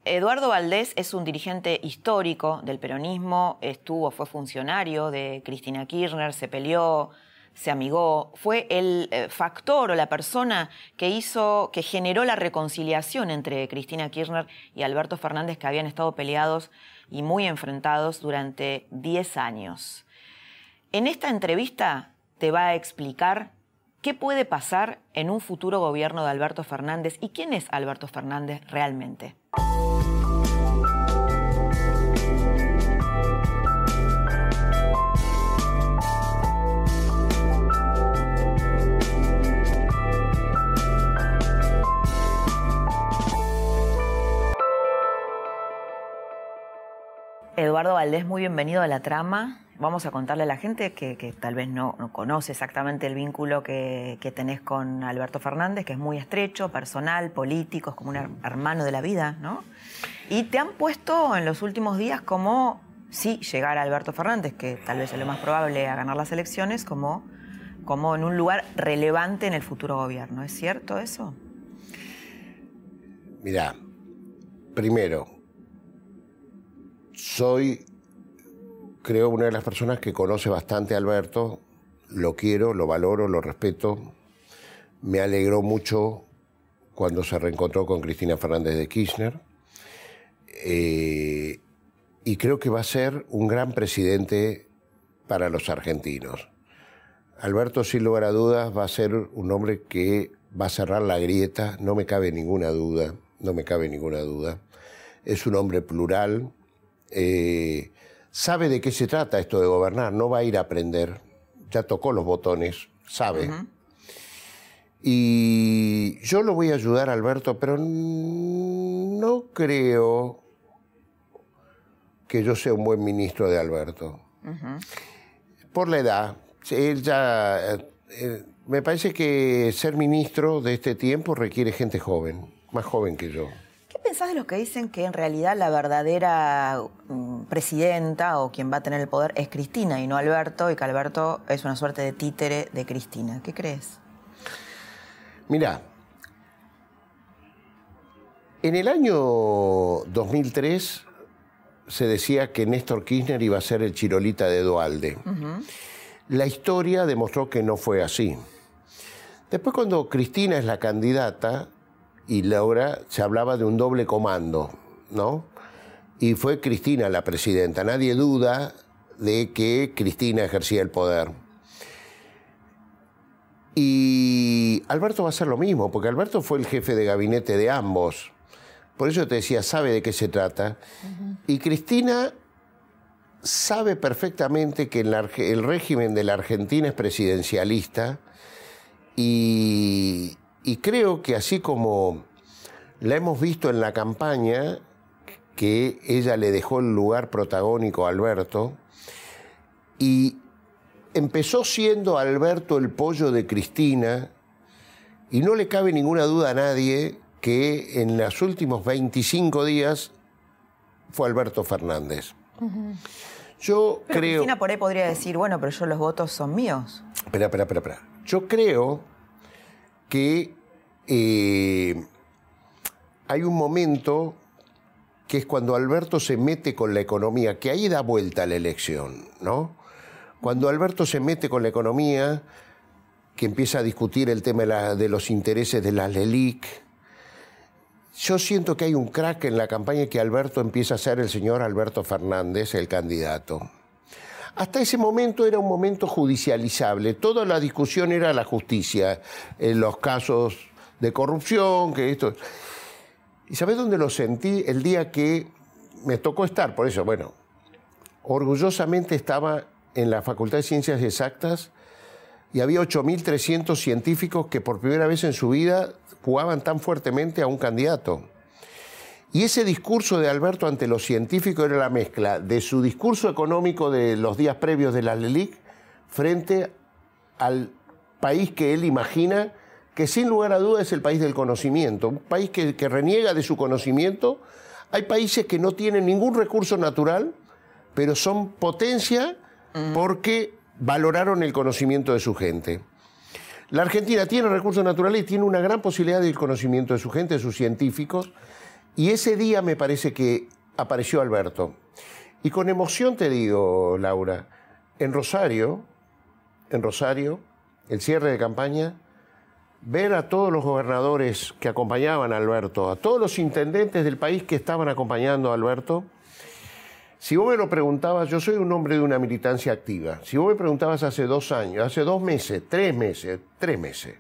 Eduardo Valdés es un dirigente histórico del peronismo, estuvo, fue funcionario de Cristina Kirchner, se peleó, se amigó, fue el eh, factor o la persona que hizo, que generó la reconciliación entre Cristina Kirchner y Alberto Fernández, que habían estado peleados y muy enfrentados durante 10 años. En esta entrevista te va a explicar qué puede pasar en un futuro gobierno de Alberto Fernández y quién es Alberto Fernández realmente. Eduardo Valdés, muy bienvenido a la trama. Vamos a contarle a la gente que, tal vez no, no, conoce exactamente el vínculo que, tenés con Alberto Fernández, que es muy estrecho, personal, político, es como un hermano de la vida, ¿no? Y te han puesto en los últimos días como, si llegara Alberto Fernández, que tal vez es lo más probable a ganar las elecciones, como, como en un lugar relevante en el futuro gobierno. ¿Es cierto eso? Mirá, primero, soy, creo, una de las personas que conoce bastante a Alberto, lo quiero, lo valoro, lo respeto. Me alegró mucho cuando se reencontró con Cristina Fernández de Kirchner. Eh, y creo que va a ser un gran presidente para los argentinos. Alberto, sin lugar a dudas, va a ser un hombre que va a cerrar la grieta, no me cabe ninguna duda, no me cabe ninguna duda. Es un hombre plural, eh, sabe de qué se trata esto de gobernar, no va a ir a aprender, ya tocó los botones, sabe. Uh -huh. Y yo lo voy a ayudar, Alberto, pero no creo que yo sea un buen ministro de Alberto. Uh -huh. Por la edad, él ya... Eh, me parece que ser ministro de este tiempo requiere gente joven, más joven que yo. ¿Qué pensás de los que dicen que en realidad la verdadera um, presidenta o quien va a tener el poder es Cristina y no Alberto, y que Alberto es una suerte de títere de Cristina? ¿Qué crees? Mira, en el año 2003 se decía que Néstor Kirchner iba a ser el chirolita de Dualde. Uh -huh. La historia demostró que no fue así. Después cuando Cristina es la candidata y Laura, se hablaba de un doble comando, ¿no? Y fue Cristina la presidenta. Nadie duda de que Cristina ejercía el poder. Y Alberto va a hacer lo mismo, porque Alberto fue el jefe de gabinete de ambos. Por eso te decía, sabe de qué se trata. Uh -huh. Y Cristina sabe perfectamente que el régimen de la Argentina es presidencialista y, y, creo que así como la hemos visto en la campaña, que ella le dejó el lugar protagónico a Alberto, y empezó siendo Alberto el pollo de Cristina, y no le cabe ninguna duda a nadie que en los últimos 25 días fue Alberto Fernández. Uh -huh. Yo pero creo. Cristina por ahí podría decir, bueno, pero yo los votos son míos. Espera, espera, espera, espera. Yo creo que eh, hay un momento que es cuando Alberto se mete con la economía, que ahí da vuelta la elección, ¿no? Cuando Alberto se mete con la economía, que empieza a discutir el tema de, de los intereses de las LELIC, yo siento que hay un crack en la campaña que Alberto empieza a ser el señor Alberto Fernández, el candidato. Hasta ese momento era un momento judicializable. Toda la discusión era la justicia, en los casos de corrupción, que esto. ¿Y sabes dónde lo sentí? El día que me tocó estar, por eso, bueno, orgullosamente estaba en la Facultad de Ciencias Exactas y había 8.300 científicos que por primera vez en su vida jugaban tan fuertemente a un candidato. Y ese discurso de Alberto ante los científicos era la mezcla de su discurso económico de los días previos de la LELIC frente al país que él imagina que sin lugar a dudas es el país del conocimiento, un país que, reniega de su conocimiento. Hay países que no tienen ningún recurso natural, pero son potencia porque valoraron el conocimiento de su gente. La Argentina tiene recursos naturales y tiene una gran posibilidad del conocimiento de su gente, de sus científicos. Y ese día me parece que apareció Alberto. Y con emoción te digo, Laura, en Rosario, en Rosario, el cierre de campaña, ver a todos los gobernadores que acompañaban a Alberto, a todos los intendentes del país que estaban acompañando a Alberto, si vos me lo preguntabas, yo soy un hombre de una militancia activa, si vos me preguntabas hace dos años, hace dos meses, tres meses, tres meses,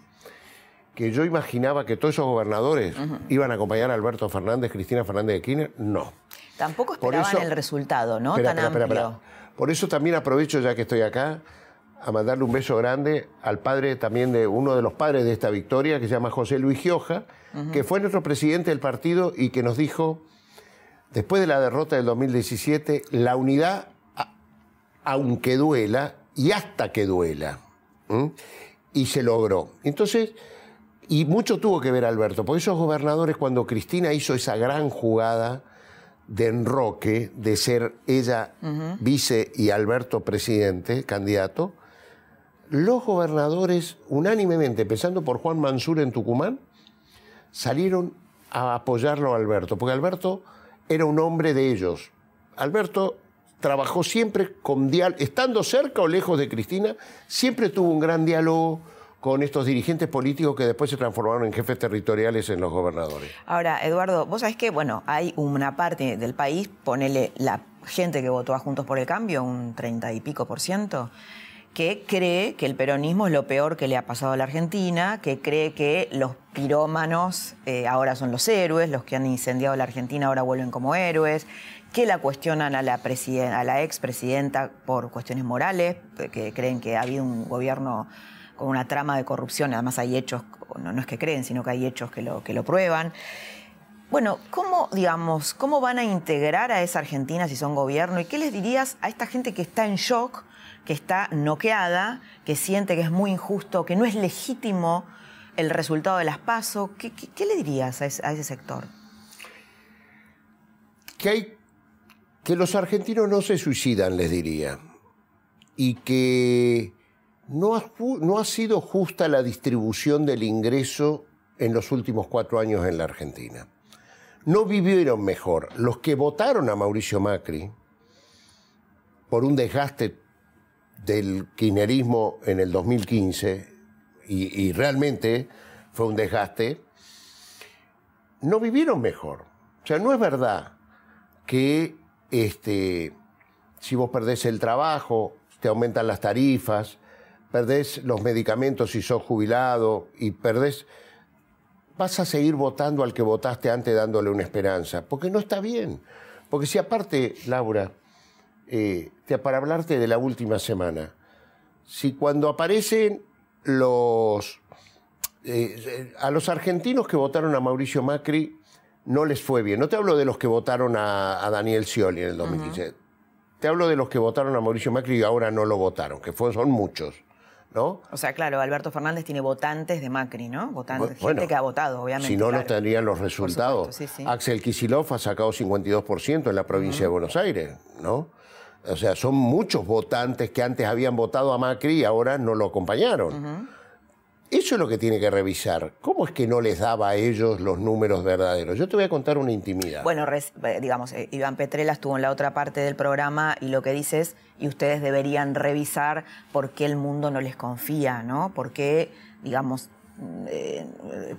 que yo imaginaba que todos esos gobernadores iban a acompañar a Alberto Fernández, Cristina Fernández de Kirchner, no. Tampoco esperaban el resultado, ¿no? Tan amplio. Por eso también aprovecho, ya que estoy acá, a mandarle un beso grande al padre también de uno de los padres de esta victoria, que se llama José Luis Gioja, que fue nuestro presidente del partido y que nos dijo, después de la derrota del 2017, la unidad, aunque duela, y hasta que duela. Y se logró. Entonces, y mucho tuvo que ver Alberto, porque esos gobernadores, cuando Cristina hizo esa gran jugada, de enroque de ser ella vice y Alberto presidente, candidato, los gobernadores unánimemente, empezando por Juan Mansur en Tucumán, salieron a apoyarlo a Alberto, porque Alberto era un hombre de ellos. Alberto trabajó siempre con diálogo, estando cerca o lejos de Cristina, siempre tuvo un gran diálogo con estos dirigentes políticos que después se transformaron en jefes territoriales en los gobernadores. Ahora, Eduardo, vos sabés que, bueno, hay una parte del país, ponele la gente que votó a Juntos por el Cambio, un treinta y pico por ciento, que cree que el peronismo es lo peor que le ha pasado a la Argentina, que cree que los pirómanos eh, ahora son los héroes, los que han incendiado la Argentina ahora vuelven como héroes, que la cuestionan a la, a la expresidenta por cuestiones morales, que creen que ha habido un gobierno con una trama de corrupción, además hay hechos, no, es que creen, sino que hay hechos que lo, que lo prueban. Bueno, ¿cómo, digamos, ¿cómo van a integrar a esa Argentina si son gobierno? ¿Y qué les dirías a esta gente que está en shock que está noqueada, que siente que es muy injusto, que no es legítimo el resultado de las PASO. ¿Qué, le dirías a ese, sector? Que, hay, que los argentinos no se suicidan, les diría. Y que no ha, no ha sido justa la distribución del ingreso en los últimos cuatro años en la Argentina. No vivieron mejor. Los que votaron a Mauricio Macri por un desgaste del kirchnerismo en el 2015, y, realmente fue un desgaste, no vivieron mejor. O sea, no es verdad que este, si vos perdés el trabajo, te aumentan las tarifas, perdés los medicamentos si sos jubilado y perdés, vas a seguir votando al que votaste antes dándole una esperanza, porque no está bien. Porque si aparte, Laura, eh, para hablarte de la última semana. Si cuando aparecen los... Eh, a los argentinos que votaron a Mauricio Macri no les fue bien. No te hablo de los que votaron a, Daniel Scioli en el 2015. Te hablo de los que votaron a Mauricio Macri y ahora no lo votaron, que son muchos. ¿No? O sea, claro, Alberto Fernández tiene votantes de Macri, ¿no? Votantes, gente que ha votado, obviamente. Si no, no tendrían los resultados. Axel Kisilov ha sacado 52% en la provincia de Buenos Aires, ¿no? O sea, son muchos votantes que antes habían votado a Macri y ahora no lo acompañaron. Eso es lo que tiene que revisar. ¿Cómo es que no les daba a ellos los números verdaderos? Yo te voy a contar una intimidad. Bueno, eh, digamos, eh, Iván Petrella estuvo en la otra parte del programa y lo que dice es, y ustedes deberían revisar por qué el mundo no les confía, ¿no? Por qué, digamos, eh,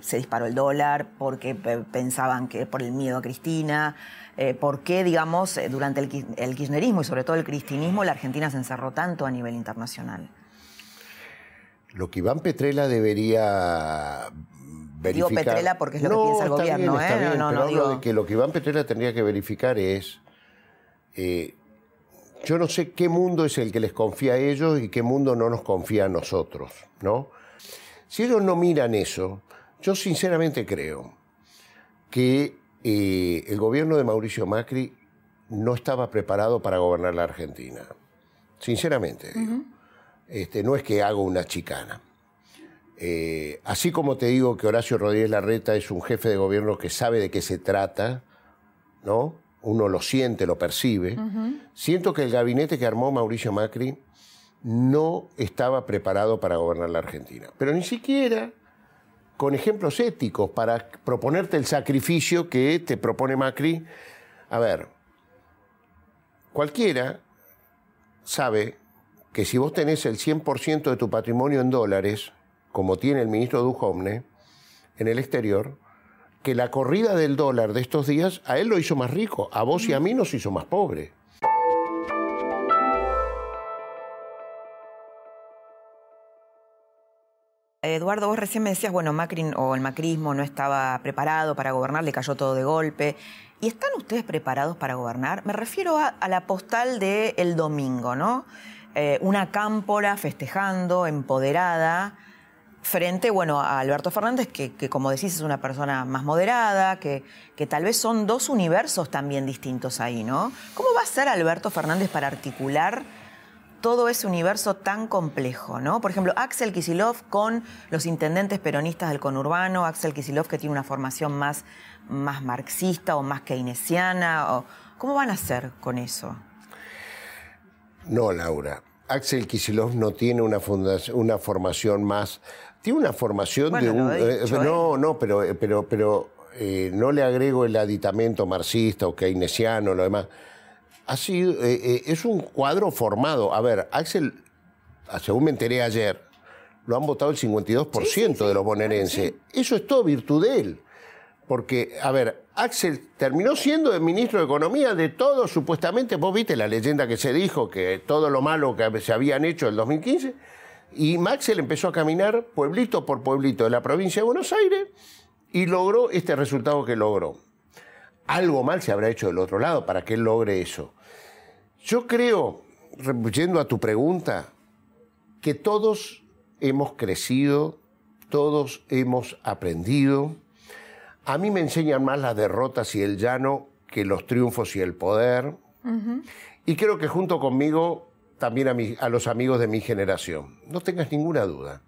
se disparó el dólar, porque pensaban que por el miedo a Cristina. Eh, por qué, digamos, eh, durante el, kirchnerismo y sobre todo el cristinismo, la Argentina se encerró tanto a nivel internacional. Lo que Iván Petrella debería verificar... Digo Petrella porque es lo que piensa el gobierno, ¿eh? no, no, pero de que lo que Iván Petrella tendría que verificar es eh, yo no sé qué mundo es el que les confía a ellos y qué mundo no nos confía a nosotros, ¿no? Si ellos no miran eso, yo sinceramente creo que eh, el gobierno de Mauricio Macri no estaba preparado para gobernar la Argentina. Sinceramente digo. este, no es que hago una chicana. Eh, así como te digo que Horacio Rodríguez Larreta es un jefe de gobierno que sabe de qué se trata, ¿no? Uno lo siente, lo percibe. Siento que el gabinete que armó Mauricio Macri no estaba preparado para gobernar la Argentina. Pero ni siquiera con ejemplos éticos para proponerte el sacrificio que te propone Macri. A ver, cualquiera sabe que si vos tenés el 100% de tu patrimonio en dólares, como tiene el ministro Duhovne, en el exterior, que la corrida del dólar de estos días a él lo hizo más rico, a vos y a mí nos hizo más pobre. Eduardo, vos recién me decías, bueno, Macri o el macrismo no estaba preparado para gobernar, le cayó todo de golpe. ¿Y están ustedes preparados para gobernar? Me refiero a, la postal del el domingo, ¿no? Eh, una cámpora festejando, empoderada, frente, bueno, a Alberto Fernández, que, como decís es una persona más moderada, que, que tal vez son dos universos también distintos ahí, ¿no? ¿Cómo va a ser Alberto Fernández para articular todo ese universo tan complejo, ¿no? Por ejemplo, Axel Kisilov con los intendentes peronistas del conurbano, Axel Kisilov que tiene una formación más, más marxista o más keynesiana, o, ¿cómo van a hacer con eso? No, Laura. Axel Kisilov no tiene una, una formación más. Tiene una formación de un. Eh, no, no, pero, eh, pero, pero eh, no le agrego el aditamento marxista o keynesiano, lo demás ha sido, eh, eh, es un cuadro formado. A ver, Axel, según me enteré ayer, lo han votado el 52% de los bonaerenses. Eso es todo virtud de él. Porque, a ver, Axel terminó siendo el ministro de Economía de todo, supuestamente, vos viste la leyenda que se dijo, que todo lo malo que se habían hecho en el 2015, y Maxel empezó a caminar pueblito por pueblito de la provincia de Buenos Aires y logró este resultado que logró. Algo mal se habrá hecho del otro lado para que él logre eso. Yo creo, yendo a tu pregunta, que todos hemos crecido, todos hemos aprendido. A mí me enseñan más las derrotas y el llano que los triunfos y el poder. Y creo que junto conmigo también a, a, los amigos de mi generación. No tengas ninguna duda.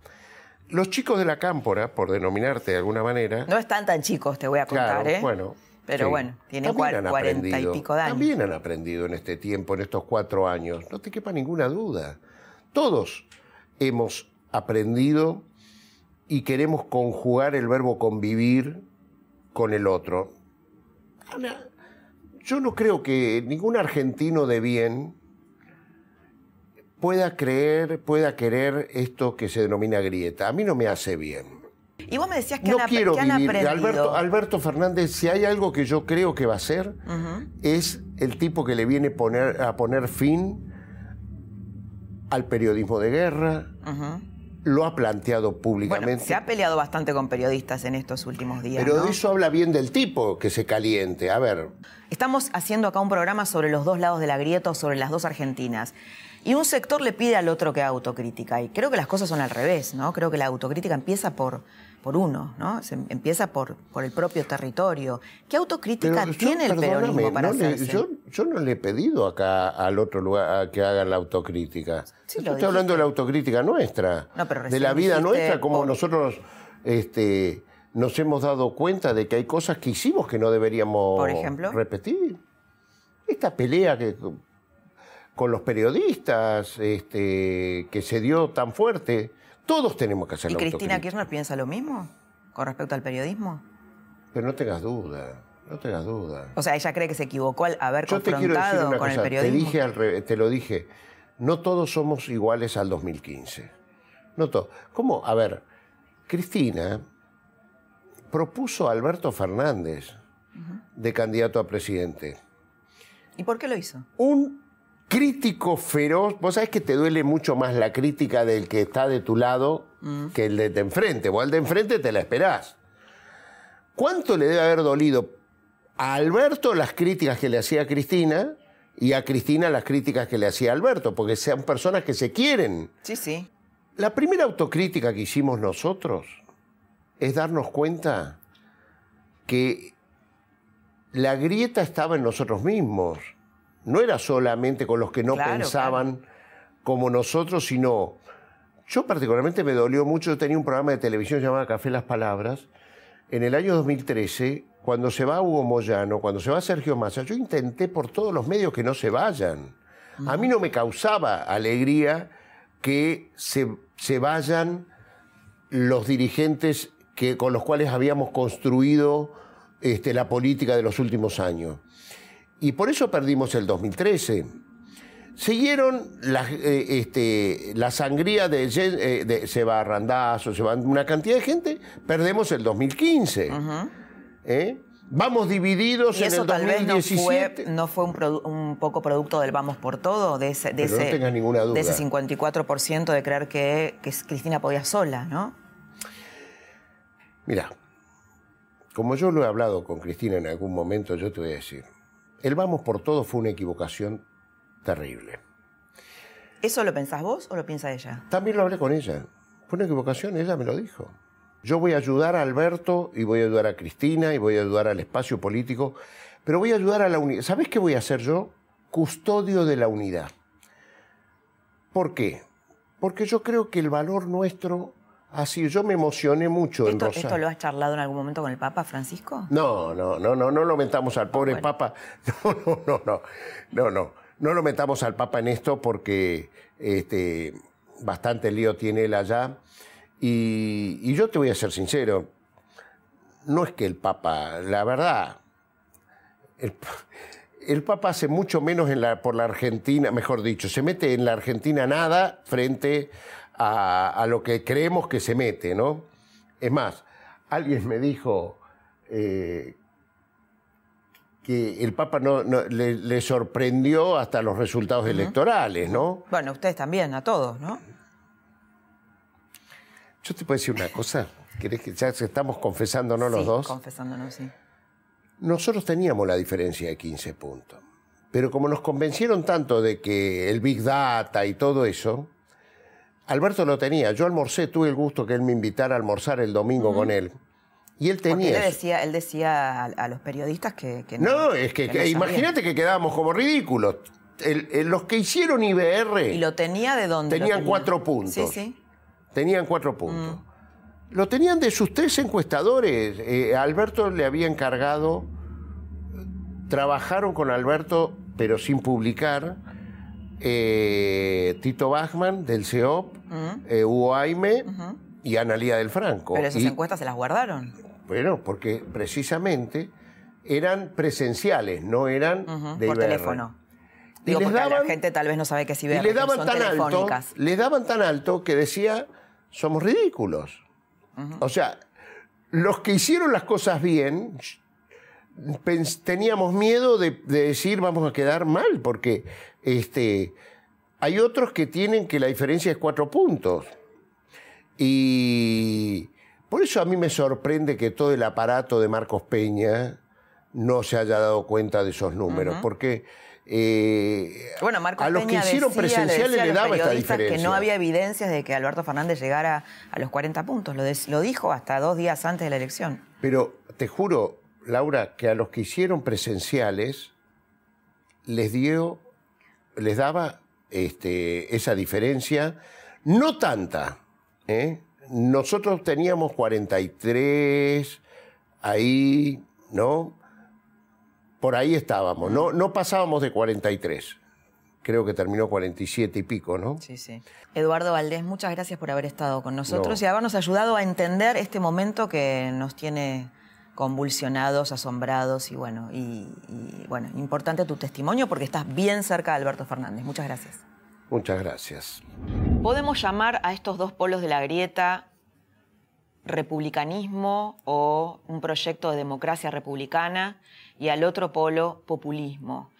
Los chicos de la cámpora, por denominarte de alguna manera. No están tan chicos, te voy a contar, claro, ¿eh? Bueno, pero bueno, tienen cuarenta y pico de años. También han aprendido en este tiempo, en estos cuatro años. No te quepa ninguna duda. Todos hemos aprendido y queremos conjugar el verbo convivir con el otro. Ana, yo no creo que ningún argentino de bien pueda creer, pueda querer esto que se denomina grieta. A mí no me hace bien. Y vos me decías que, no han, quiero que han aprendido. Alberto, Alberto, Fernández, si hay algo que yo creo que va a ser, es el tipo que le viene poner, a poner fin al periodismo de guerra. Lo ha planteado públicamente. Bueno, se ha peleado bastante con periodistas en estos últimos días. Pero eso habla bien del tipo que se caliente. A ver. Estamos haciendo acá un programa sobre los dos lados de la grieta o sobre las dos Argentinas. Y un sector le pide al otro que haga autocrítica. Y creo que las cosas son al revés, ¿no? Creo que la autocrítica empieza por, por uno, ¿no? Se empieza por, por el propio territorio. ¿Qué autocrítica tiene el peronismo para no yo, yo, no le he pedido acá al otro lugar que haga la autocrítica. estoy hablando de la autocrítica nuestra, de la vida nuestra, como nosotros este, nos hemos dado cuenta de que hay cosas que hicimos que no deberíamos ¿Por ejemplo? repetir. Esta pelea que con los periodistas este, que se dio tan fuerte todos tenemos que hacer ¿Y Cristina Kirchner piensa lo mismo con respecto al periodismo? Pero no tengas duda, no tengas duda. O sea, ella cree que se equivocó al haber confrontado con el periodismo. Te, dije al te lo dije, no todos somos iguales al 2015. No todos. ¿Cómo? A ver, Cristina propuso a Alberto Fernández de candidato a presidente. ¿Y por qué lo hizo? Un crítico feroz. Vos sabés que te duele mucho más la crítica del que está de tu lado mm. que el de, enfrente. Vos al de enfrente te la esperás. ¿Cuánto le debe haber dolido a Alberto las críticas que le hacía a Cristina y a Cristina las críticas que le hacía Alberto, porque sean personas que se quieren. Sí, sí. La primera autocrítica que hicimos nosotros es darnos cuenta que la grieta estaba en nosotros mismos. No era solamente con los que no Claro, pensaban como nosotros, sino... Yo particularmente me dolió mucho, yo tenía un programa de televisión llamado Café Las Palabras. En el año 2013, cuando se va Hugo Moyano, cuando se va Sergio Massa, yo intenté por todos los medios que no se vayan. A mí no me causaba alegría que se, se vayan los dirigentes que, con los cuales habíamos construido este, la política de los últimos años. Y por eso perdimos el 2013. Siguieron la, eh, este, la sangría de, eh, de se va Randazzo, se va una cantidad de gente, perdemos el 2015. ¿Eh? Vamos divididos Y en el tal vez no 2017. fue, no fue un, poco producto del vamos por todo, de ese, de no ese, ninguna duda. de ese 54% de creer que, que Cristina podía sola, ¿no? Mira, como yo lo he hablado con Cristina en algún momento, yo te voy a decir, el vamos por todo fue una equivocación terrible. ¿Eso lo pensás vos o lo piensa ella? También lo hablé con ella. Fue una equivocación, ella me lo dijo. Yo voy a ayudar a Alberto y voy a ayudar a Cristina y voy a ayudar al espacio político, pero voy a ayudar a la unidad. ¿Sabés qué voy a hacer yo? Custodio de la unidad. ¿Por qué? Porque yo creo que el valor nuestro ha sido. Yo me emocioné mucho en ¿Esto, Rosario. ¿Esto lo has charlado en algún momento con el Papa Francisco? No, no, no, no, no lo metamos al pobre Bueno. Papa. No, no, no, no, no, no. No lo metamos al Papa en esto porque este, bastante lío tiene él allá. Y, y yo te voy a ser sincero, no es que el Papa, la verdad, el, pa- el Papa hace mucho menos en la, por la Argentina, mejor dicho, se mete en la Argentina nada frente a, a lo que creemos que se mete, ¿no? Es más, alguien me dijo eh, que el Papa no, no- le, le sorprendió hasta los resultados electorales, ¿no? Bueno, ustedes también, a todos, ¿no? Yo te puedo decir una cosa, ¿querés que ya estamos confesándonos los Sí, dos? confesándonos, sí. Nosotros teníamos la diferencia de 15 puntos. Pero como nos convencieron tanto de que el Big Data y todo eso, Alberto lo tenía. Yo almorcé, tuve el gusto que él me invitara a almorzar el domingo con él. Y él tenía. él decía, él decía a, a los periodistas que, que no, es que, no que imagínate que quedábamos como ridículos. El- el- los que hicieron IBR ¿Y lo tenía de dónde? Tenían tenía? cuatro puntos. Sí, sí. tenían cuatro puntos. Lo tenían de sus tres encuestadores. Eh, Alberto le había encargado, trabajaron con Alberto, pero sin publicar, eh, Tito Bachman del CEOP, eh, Hugo Aime y Analía del Franco. Pero esas Y- encuestas se las guardaron. Bueno, porque precisamente eran presenciales, no eran de por teléfono. Y Digo, les porque daban- la gente tal vez no sabe qué es y IBR, le que daban son tan alto, telefónicas. le daban tan alto que decía, somos ridículos. O sea, los que hicieron las cosas bien, teníamos miedo de, de decir vamos a quedar mal, porque este, hay otros que tienen que la diferencia es cuatro puntos. Y por eso a mí me sorprende que todo el aparato de Marcos Peña no se haya dado cuenta de esos números, porque eh, Bueno, Marcos a los Peña que hicieron decía- presenciales le daba esta diferencia. que no había evidencias de que Alberto Fernández llegara a los 40 puntos. Lo dijo hasta dos días antes de la elección. Pero te juro, Laura, que a los que hicieron presenciales les dio, les daba este, esa diferencia, no tanta. ¿eh? Nosotros teníamos 43, ahí, ¿no? Por ahí estábamos, no, no pasábamos de 43. Creo que terminó 47 y pico, ¿no? Sí, sí. Eduardo Valdés, muchas gracias por haber estado con nosotros No. y habernos ayudado a entender este momento que nos tiene convulsionados, asombrados y bueno, y, y, bueno, importante tu testimonio porque estás bien cerca de Alberto Fernández. Muchas gracias. Muchas gracias. Podemos llamar a estos dos polos de la grieta republicanismo o un proyecto de democracia republicana y al otro polo populismo.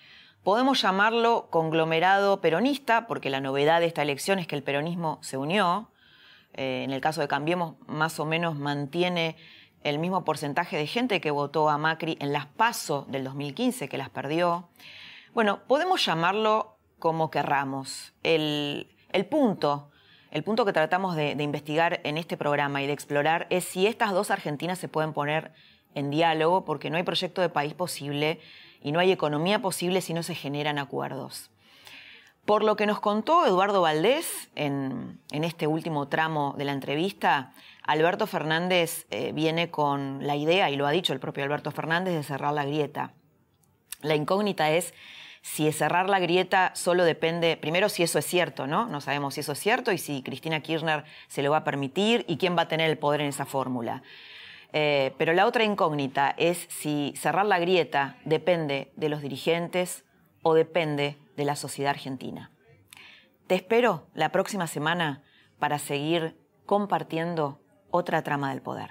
Podemos llamarlo conglomerado peronista porque la novedad de esta elección es que el peronismo se unió. Eh, en el caso de Cambiemos, más o menos mantiene el mismo porcentaje de gente que votó a Macri en las PASO del 2015, que las perdió. Bueno, podemos llamarlo como querramos. El, punto, el punto que tratamos de, de investigar en este programa y de explorar es si estas dos Argentinas se pueden poner en diálogo, porque no hay proyecto de país posible y no hay economía posible si no se generan acuerdos. Por lo que nos contó Eduardo Valdés en, este último tramo de la entrevista, Alberto Fernández eh, viene con la idea, y lo ha dicho el propio Alberto Fernández, de cerrar la grieta. La incógnita es si cerrar la grieta solo depende, primero si eso es cierto, ¿no? No sabemos si eso es cierto y si Cristina Kirchner se lo va a permitir y quién va a tener el poder en esa fórmula. Eh, pero la otra incógnita es si cerrar la grieta depende de los dirigentes o depende de la sociedad argentina. Te espero la próxima semana para seguir compartiendo otra trama del poder.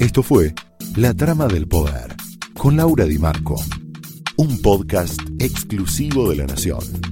Esto fue La Trama del Poder con Laura Di Marco, un podcast exclusivo de La Nación.